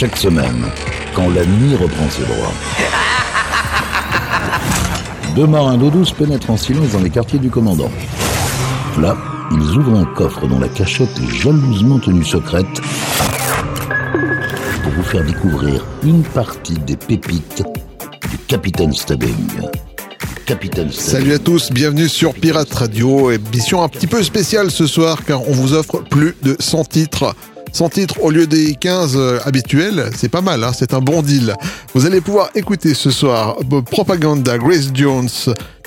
Chaque semaine, quand la nuit reprend ses droits. Deux marins d'eau douce pénètrent en silence dans les quartiers du commandant. Là, ils ouvrent un coffre dont la cachette est jalousement tenue secrète pour vous faire découvrir une partie des pépites du Capitaine Stubbing. Capitaine. Salut à tous, bienvenue sur Pirate Radio, émission un petit peu spéciale ce soir car on vous offre plus de 100 titres. 100 titres au lieu des 15 euh, habituels, c'est pas mal, hein, c'est un bon deal. Vous allez pouvoir écouter ce soir Bob Propaganda, Grace Jones,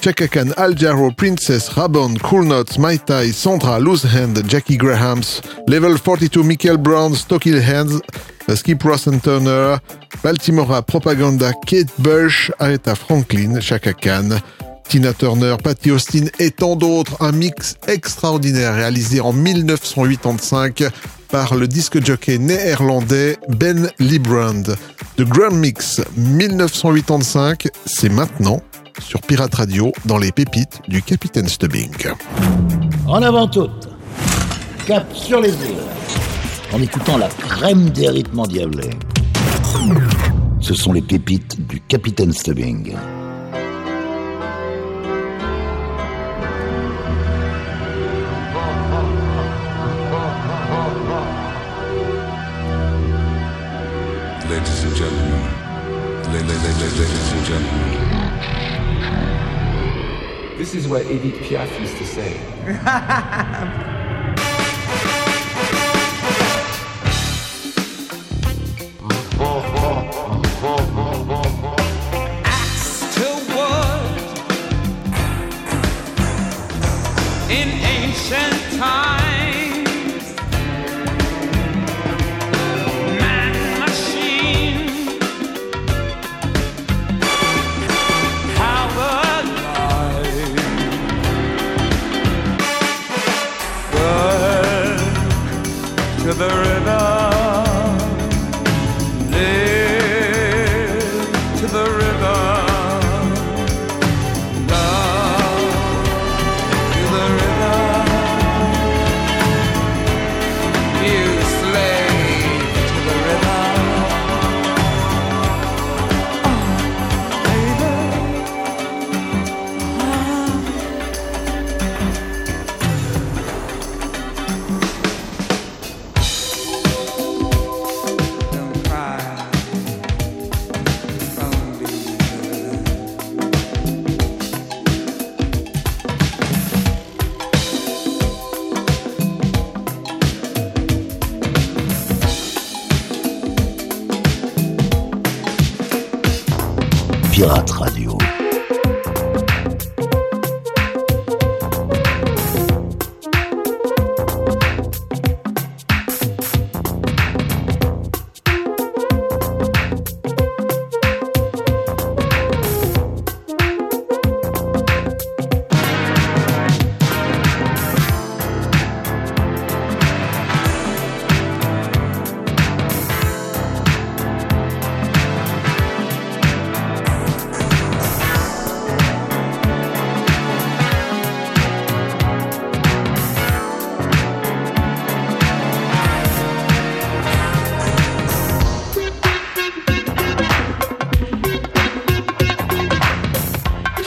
Chaka Khan, Al Jarreau, Princess, Rabon, Cool Notes, Mai Tai, Sandra, Loose Hand, Jackie Grahams, Level 42, Michael Brown, Stocky Hands, euh, Skip Ross and Turner, Baltimora, Propaganda, Kate Bush, Aretha Franklin, Chaka Khan, Tina Turner, Patty Austin et tant d'autres. Un mix extraordinaire réalisé en 1985 par le disque jockey néerlandais Ben Librand. The Grand Mix 1985, c'est maintenant sur Pirate Radio dans les pépites du Capitaine Stubbing. En avant toute, cap sur les îles, en écoutant la crème des rythmes endiablés. Ce sont les pépites du Capitaine Stubbing. Ladies and gentlemen, la- la- la- la- ladies and gentlemen, This is what Edith Piaf used to say. to wood in ancient times.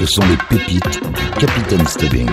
Ce sont les pépites du Capitaine Stubbing.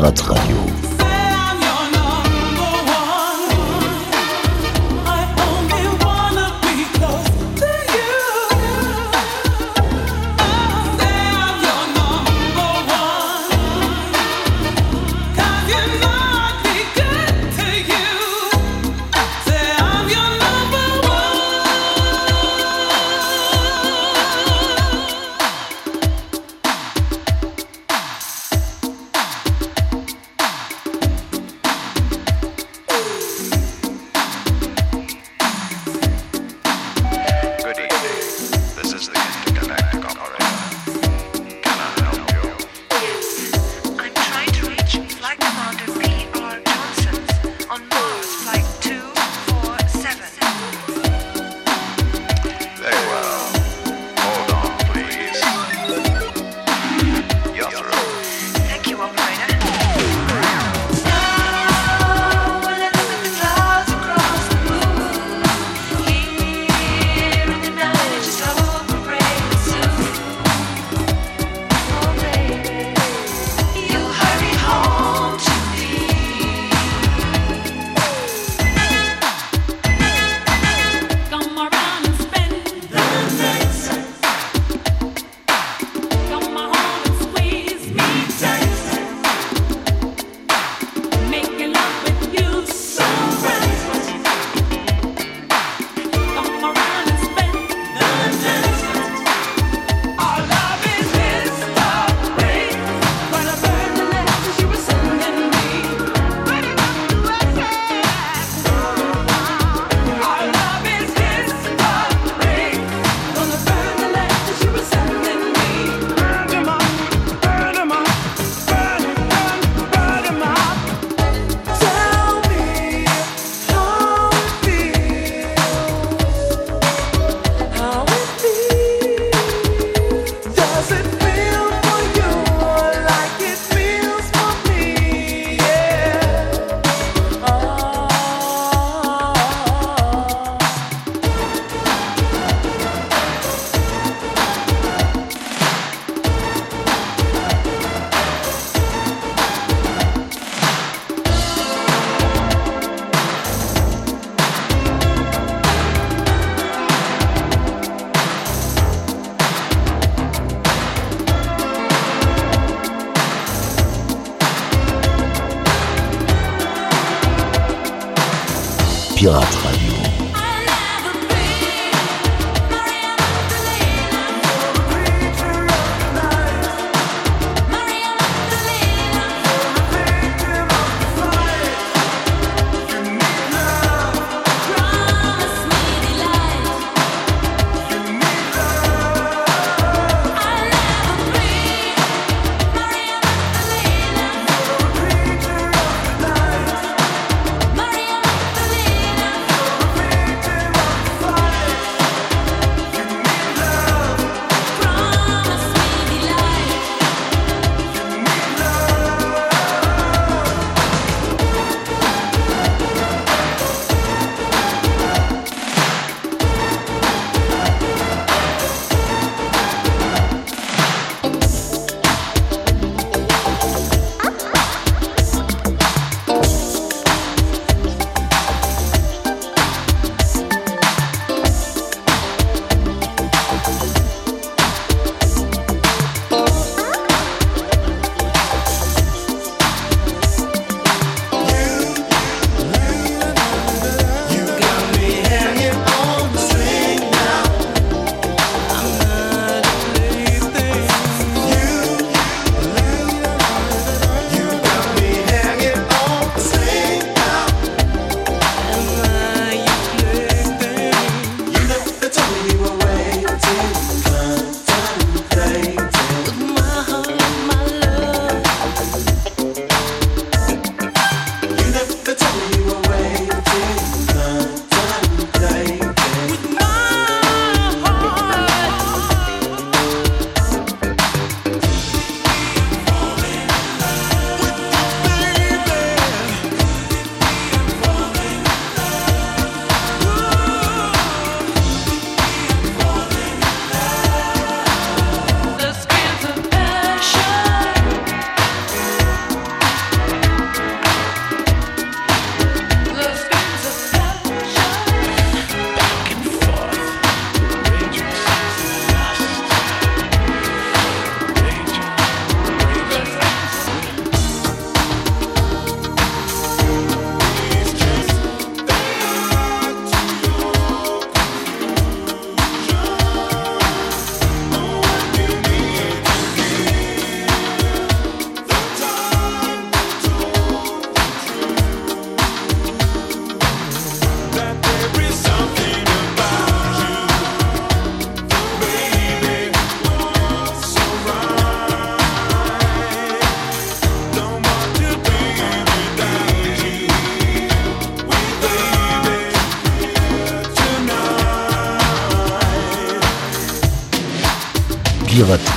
Pirate Radio. Pirate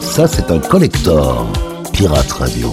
Ça c'est un collector. Pirate Radio.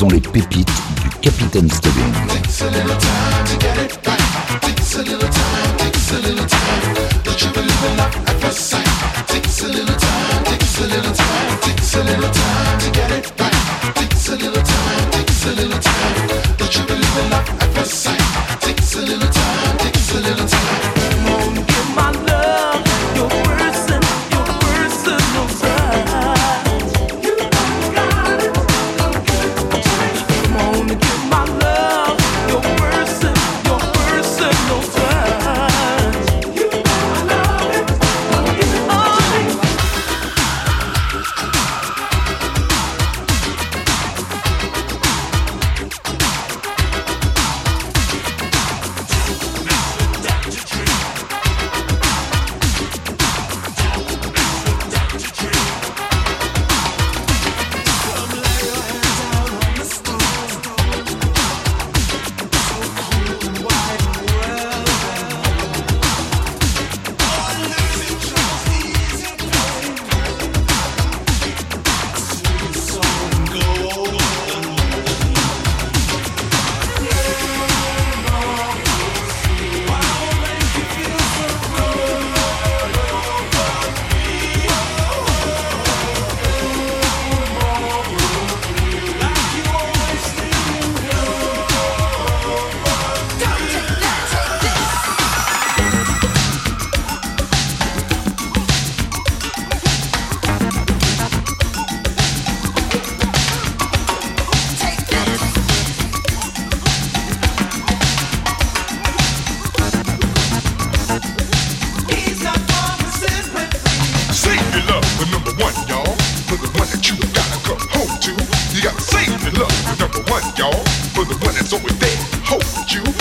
sont les pépites du Capitaine Stubbing. You gotta save me love, number one, y'all. For the one that's always there, hold you.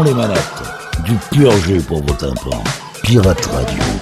les manettes. Du pur jus pour vos tympans. Pirate Radio.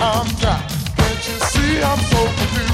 I'm trapped. Can't you see I'm so confused?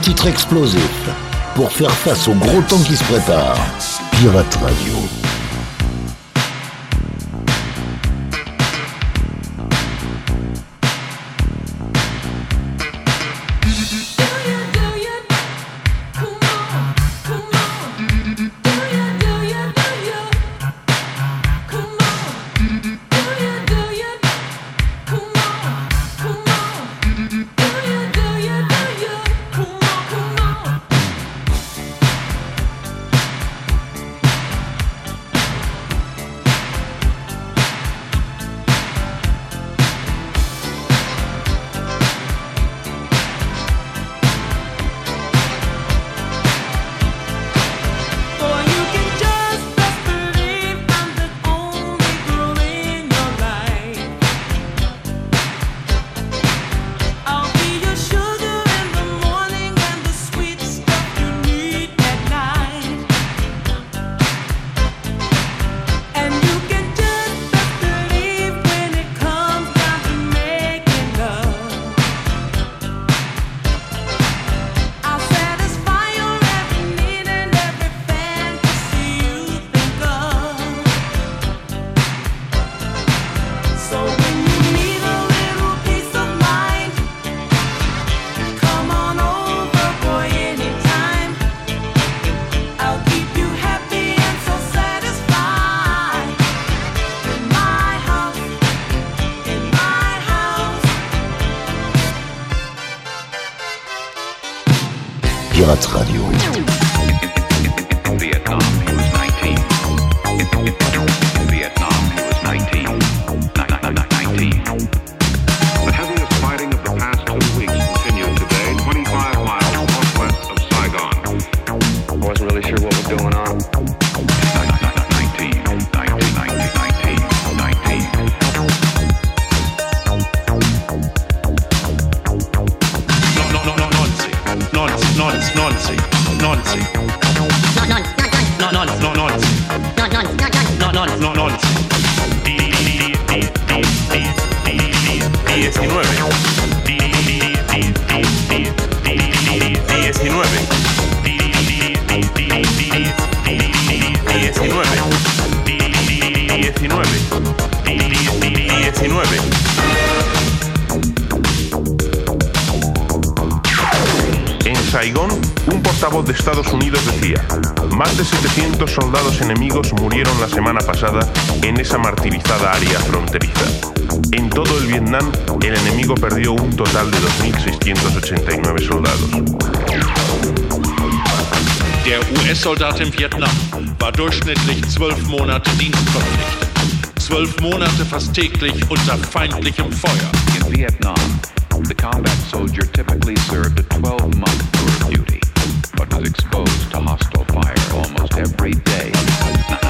titre explosif pour faire face au gros temps qui se prépare. Pirate Radio. das Jinteng mit meus soldados. Der US-Soldat in Vietnam war durchschnittlich zwölf Monate dienstverpflichtet. Zwölf Monate fast täglich unter feindlichem Feuer. In Vietnam, the combat soldier typically served a 12-month tour of duty, but was exposed to hostile fire almost every day.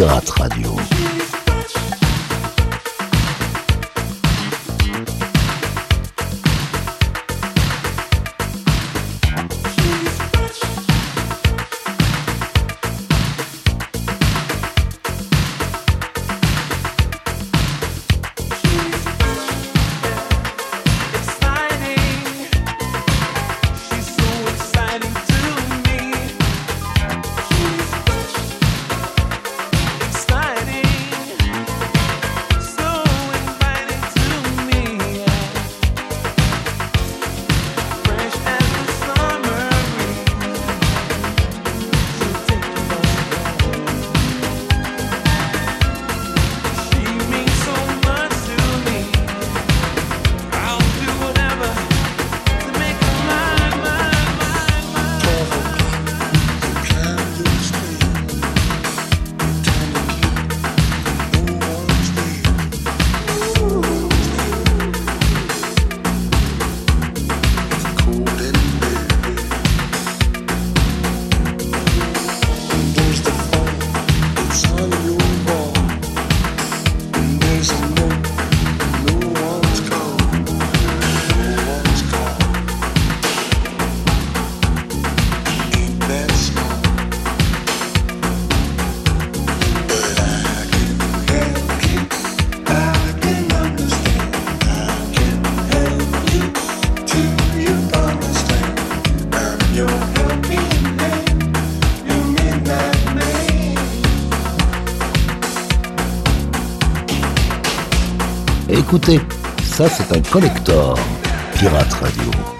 Pirate Radio. Écoutez, ça c'est un collector. Pirate Radio.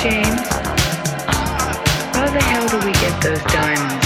James, how the hell do we get those diamonds?